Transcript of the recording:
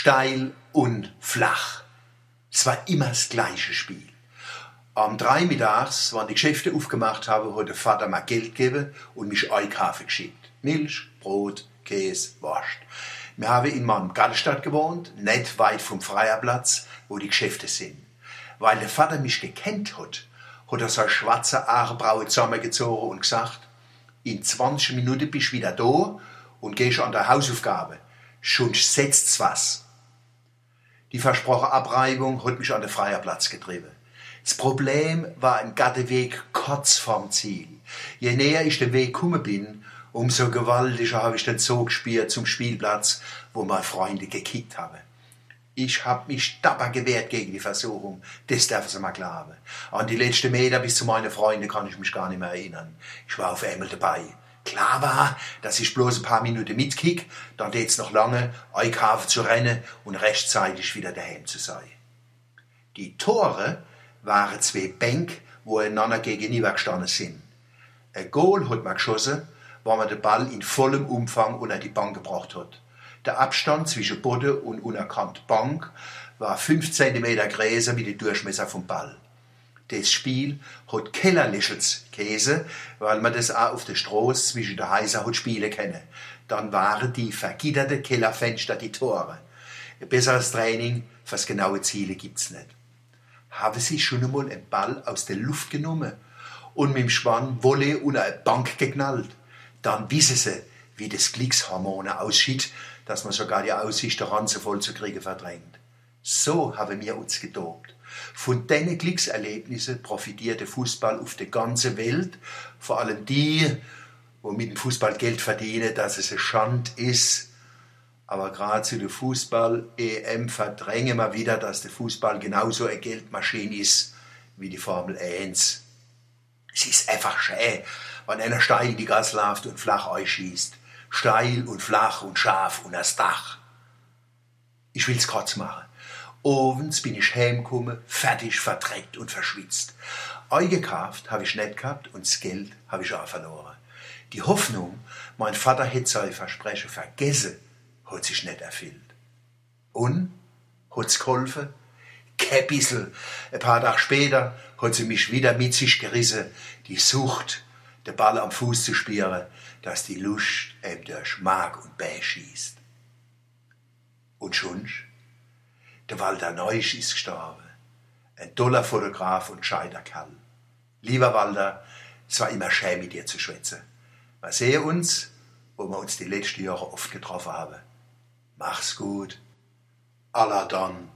steil und flach. Es war immer das gleiche Spiel. Am drei mittags, wenn die Geschäfte aufgemacht habe, hat der Vater mir Geld gegeben und mich einkaufen geschickt. Milch, Brot, Käse, Wurst. Wir haben in meinem Gartenstadt gewohnt, nicht weit vom Freierplatz, wo die Geschäfte sind. Weil der Vater mich gekannt hat, hat er seine schwarze Augenbraue zusammengezogen und gesagt, in 20 Minuten bist du wieder da und gehst an der Hausaufgabe. Schon setzt's was. Die versprochene Abreibung hat mich an den Freierplatz getrieben. Das Problem war ein Gatteweg kurz vorm Ziel. Je näher ich den Weg gekommen bin, umso gewaltiger habe ich den Zug gespielt zum Spielplatz, wo meine Freunde gekickt haben. Ich hab mich dabei gewehrt gegen die Versuchung. Das darf sie mal glauben. An die letzten Meter bis zu meinen Freunden kann ich mich gar nicht mehr erinnern. Ich war auf einmal dabei. Klar war, dass ich bloß ein paar Minuten mitkick, dann geht's noch lange, einkaufen zu rennen und rechtzeitig wieder daheim zu sein. Die Tore waren zwei Bänke, wo einander gegenüber gestanden sind. Ein Goal hat man geschossen, weil man den Ball in vollem Umfang unter die Bank gebracht hat. Der Abstand zwischen Boden und unerkannt Bank war 5 cm größer wie der Durchmesser vom Ball. Das Spiel hat Kellerlischels Käse, weil man das auch auf der Straße zwischen der Häuser hat spielen können. Dann waren die vergitterten Kellerfenster die Tore. Ein besseres Training fürs genaue Ziele gibt's nicht. Haben Sie schon einmal einen Ball aus der Luft genommen und mit dem Schwann Wolle unter eine Bank geknallt? Dann wissen Sie, wie das Glückshormone aussieht, dass man sogar die Aussicht, der Ranze voll zu kriegen, verdrängt. So haben wir uns gedopt. Von diesen Glückserlebnissen profitiert der Fußball auf der ganzen Welt, vor allem die, wo mit dem Fußball Geld verdienen, dass es eine Schand ist. Aber gerade zu der Fußball-EM verdrängen wir wieder, dass der Fußball genauso eine Geldmaschine ist wie die Formel 1. Es ist einfach schön, wenn einer steil die Gas läuft und flach einschießt steil und flach und scharf und das Dach. Ich will's kurz machen. Ovens bin ich heimgekommen, fertig, verdreckt und verschwitzt. Eingekauft habe ich nicht gehabt und das Geld habe ich auch verloren. Die Hoffnung, mein Vater hätte sein Versprechen vergessen, hat sich nicht erfüllt. Und? Hat's geholfen? Kein bissel. Ein paar Tage später hat sie mich wieder mit sich gerissen. Die Sucht, den Ball am Fuß zu spielen, dass die Lust ihm durch Mark und Bein schießt. Und schon, der Walter Neusch ist gestorben. Ein toller Fotograf und scheider Kerl. Lieber Walter, es war immer schön mit dir zu schwätzen. Wir sehen uns, wo wir uns die letzten Jahre oft getroffen haben. Mach's gut. Allah dann.